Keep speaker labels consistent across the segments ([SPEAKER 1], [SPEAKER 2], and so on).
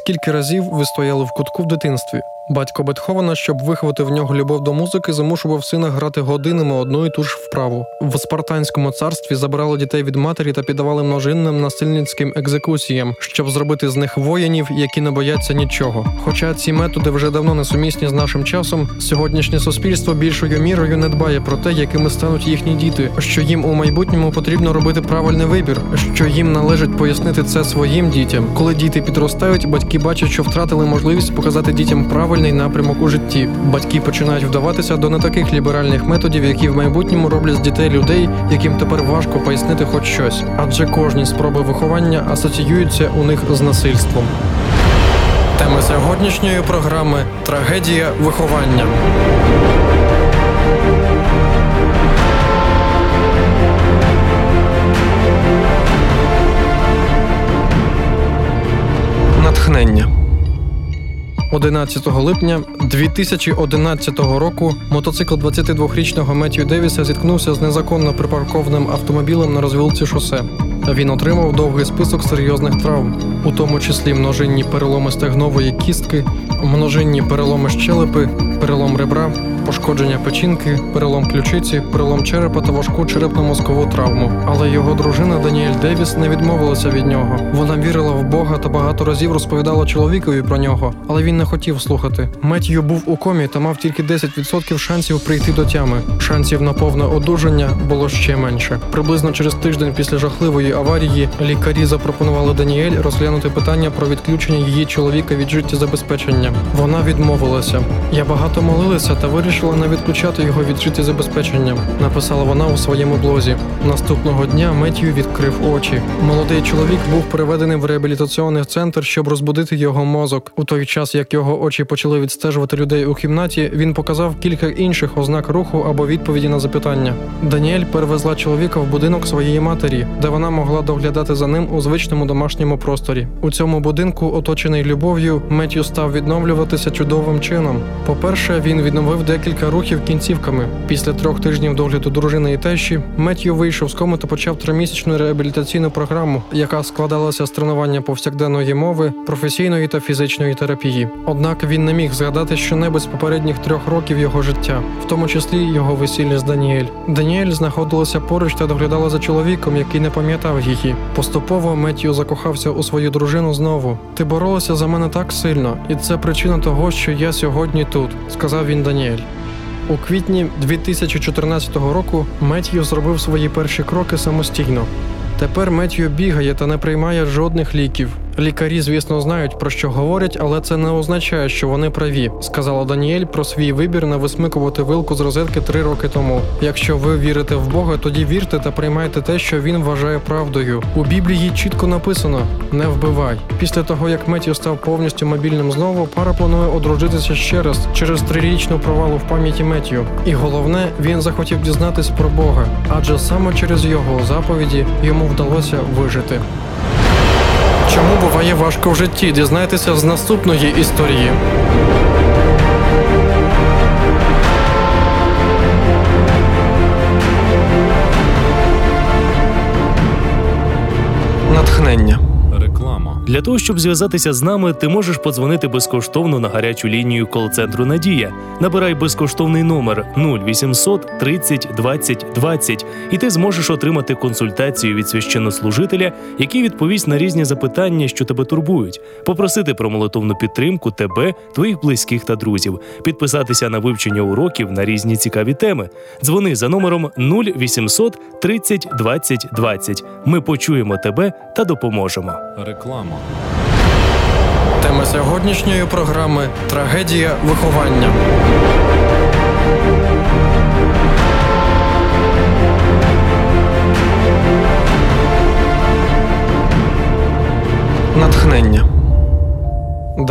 [SPEAKER 1] скільки разів ви стояли в кутку в дитинстві? Батько Бетховена, щоб виховати в нього любов до музики, замушував сина грати годинами одну і ту ж вправу. В спартанському царстві забирали дітей від матері та піддавали множинним насильницьким екзекуціям, щоб зробити з них воїнів, які не бояться нічого. Хоча ці методи вже давно не сумісні з нашим часом, сьогоднішнє суспільство більшою мірою не дбає про те, якими стануть їхні діти, що їм у майбутньому потрібно робити правильний вибір, що їм належить пояснити це своїм дітям. Коли діти підростають, батьки бачать, що втратили можливість показати дітям правильний напрямок у житті. Батьки починають вдаватися до не таких ліберальних методів, які в майбутньому роблять з дітей людей, яким тепер важко пояснити хоч щось, адже кожні спроби виховання асоціюються у них з насильством. Тема сьогоднішньої програми трагедія виховання. 11 липня 2011 року мотоцикл 22-річного Меттью Девіса зіткнувся з незаконно припаркованим автомобілем на розвілці шосе. Він отримав довгий список серйозних травм, у тому числі множинні переломи стегнової кістки, множинні переломи щелепи, перелом ребра, пошкодження печінки, перелом ключиці, перелом черепа та важку черепно-мозкову травму. Але його дружина Даніель Девіс не відмовилася від нього. Вона вірила в Бога та багато разів розповідала чоловікові про нього, але він не хотів слухати. Меттью був у комі та мав тільки 10% шансів прийти до тями. Шансів на повне одужання було ще менше. Приблизно через тиждень після жахливої аварії лікарі запропонували Даніель розглянути питання про відключення її чоловіка від життєзабезпечення. Вона відмовилася. Я багато молилася та вирішила не відключати його від життєзабезпечення, написала вона у своєму блозі. Наступного дня Меттью відкрив очі. Молодий чоловік був переведений в реабілітаційний центр, щоб розбудити його мозок. У той час, як його очі почали відстежувати людей у кімнаті, він показав кілька інших ознак руху або відповіді на запитання. Даніель перевезла чоловіка в будинок своєї матері, де вона могла доглядати за ним у звичному домашньому просторі. У цьому будинку, оточений любов'ю, Меттью став відновлюватися чудовим чином. По-перше, він відновив декілька рухів кінцівками. Після трьох тижнів догляду дружини і тещі Меттью вийшов з коми та почав тримісячну реабілітаційну програму, яка складалася з тренування повсякденної мови, професійної та фізичної терапії. Однак він не міг згадати щонебудь з попередніх трьох років його життя, в тому числі його весілля з Даніель. Даніель знаходилася поруч та доглядала за чоловіком, який не пам'ятав її. Поступово Меттью закохався у свою дружину знову. Ти боролася за мене так сильно, і це причина того, що я сьогодні тут, сказав він Даніель. У квітні 2014 року Меттью зробив свої перші кроки самостійно. Тепер Меттью бігає та не приймає жодних ліків. Лікарі, звісно, знають про що говорять, але це не означає, що вони праві, сказала Даніель про свій вибір не висмикувати вилку з розетки три роки тому. Якщо ви вірите в Бога, тоді вірте та приймайте те, що він вважає правдою. У Біблії чітко написано: не вбивай. Після того, як Меттью став повністю мобільним знову, пара планує одружитися ще раз через трирічну провалу в пам'яті Меттью. І головне, він захотів дізнатись про Бога, адже саме через його заповіді йому вдалося вижити. Чому буває важко в житті? Дізнайтеся з наступної історії. Натхнення.
[SPEAKER 2] Для того, щоб зв'язатися з нами, ти можеш подзвонити безкоштовно на гарячу лінію кол-центру Надія. Набирай безкоштовний номер 0800 30 20 20 і ти зможеш отримати консультацію від священнослужителя, який відповість на різні запитання, що тебе турбують, попросити про молитовну підтримку тебе, твоїх близьких та друзів, підписатися на вивчення уроків на різні цікаві теми. Дзвони за номером 0800 30 20 20. Ми почуємо тебе та допоможемо.
[SPEAKER 3] Реклама.
[SPEAKER 1] Тема сьогоднішньої програми трагедія виховання.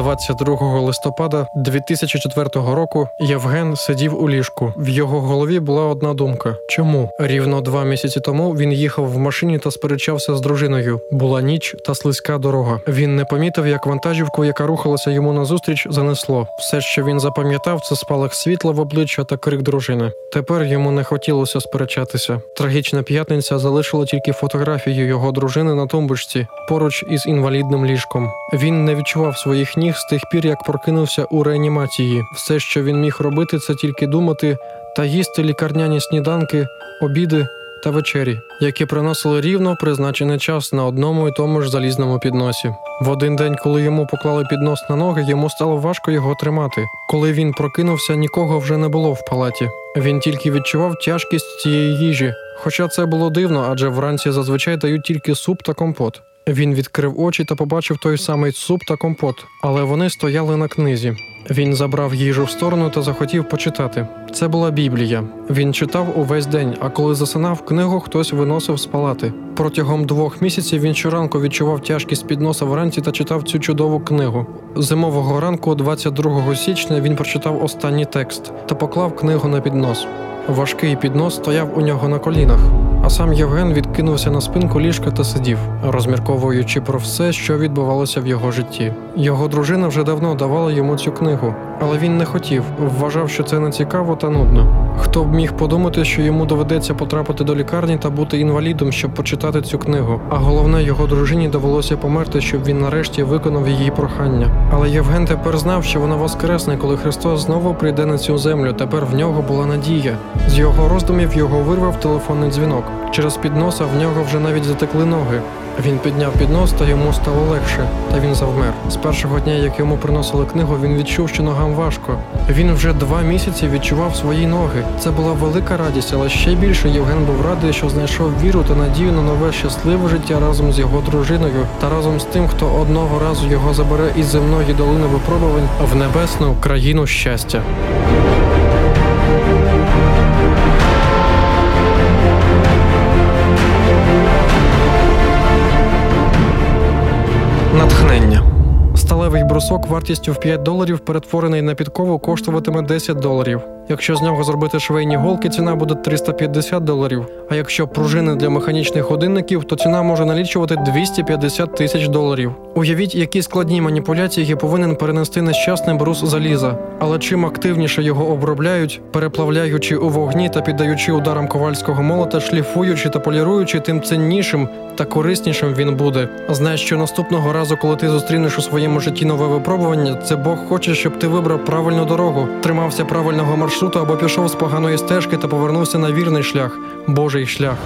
[SPEAKER 1] 22 листопада 2004 року Євген сидів у ліжку. В його голові була одна думка: чому рівно два місяці тому він їхав в машині та сперечався з дружиною. Була ніч та слизька дорога. Він не помітив, як вантажівку, яка рухалася йому назустріч, занесло. Все, що він запам'ятав, це спалах світла в обличчя та крик дружини. Тепер йому не хотілося сперечатися. Трагічна п'ятниця залишила тільки фотографію його дружини на тумбочці поруч із інвалідним ліжком. Він не відчував своїх ніг з тих пір, як прокинувся у реанімації. Все, що він міг робити, це тільки думати та їсти лікарняні сніданки, обіди та вечері, які приносили рівно призначений час на одному і тому ж залізному підносі. В один день, коли йому поклали піднос на ноги, йому стало важко його тримати. Коли він прокинувся, нікого вже не було в палаті. Він тільки відчував тяжкість цієї їжі. Хоча це було дивно, адже вранці зазвичай дають тільки суп та компот. Він відкрив очі та побачив той самий суп та компот, але вони стояли на книзі. Він забрав їжу в сторону та захотів почитати. Це була Біблія. Він читав увесь день, а коли засинав, книгу хтось виносив з палати. Протягом двох місяців він щоранку відчував тяжкість підноса вранці та читав цю чудову книгу. Зимового ранку, 22 січня, він прочитав останній текст та поклав книгу на піднос. Важкий піднос стояв у нього на колінах, а сам Євген відкинувся на спинку ліжка та сидів, розмірковуючи про все, що відбувалося в його житті. Його дружина вже давно давала йому цю книгу, але він не хотів, вважав, що це не цікаво та нудно. Хто б міг подумати, що йому доведеться потрапити до лікарні та бути інвалідом, щоб почитати цю книгу. А головне, його дружині довелося померти, щоб він нарешті виконав її прохання. Але Євген тепер знав, що вона воскресне, коли Христос знову прийде на цю землю. Тепер в нього була надія. З його роздумів його вирвав телефонний дзвінок. Через підноса в нього вже навіть затекли ноги. Він підняв піднос, та йому стало легше, та він завмер. З першого дня, як йому приносили книгу, він відчув, що ногам важко. Він вже два місяці відчував свої ноги. Це була велика радість, але ще більше Євген був радий, що знайшов віру та надію на нове щасливе життя разом з його дружиною та разом з тим, хто одного разу його забере із земної долини випробувань в небесну країну щастя. Сталевий брусок вартістю в 5 доларів, перетворений на підкову, коштуватиме 10 доларів. Якщо з нього зробити швейні голки, ціна буде 350 доларів. А якщо пружини для механічних годинників, то ціна може налічувати 250 тисяч доларів. Уявіть, які складні маніпуляції повинен перенести нещасний брус заліза. Але чим активніше його обробляють, переплавляючи у вогні та піддаючи ударам ковальського молота, шліфуючи та поліруючи, тим ціннішим та кориснішим він буде. Знай, що наступного разу, коли ти зустрінеш у своєму житті нове випробування, це Бог хоче, щоб ти вибрав правильну дорогу, тримався правильного маршруту або пішов з поганої стежки та повернувся на вірний шлях Божий шлях.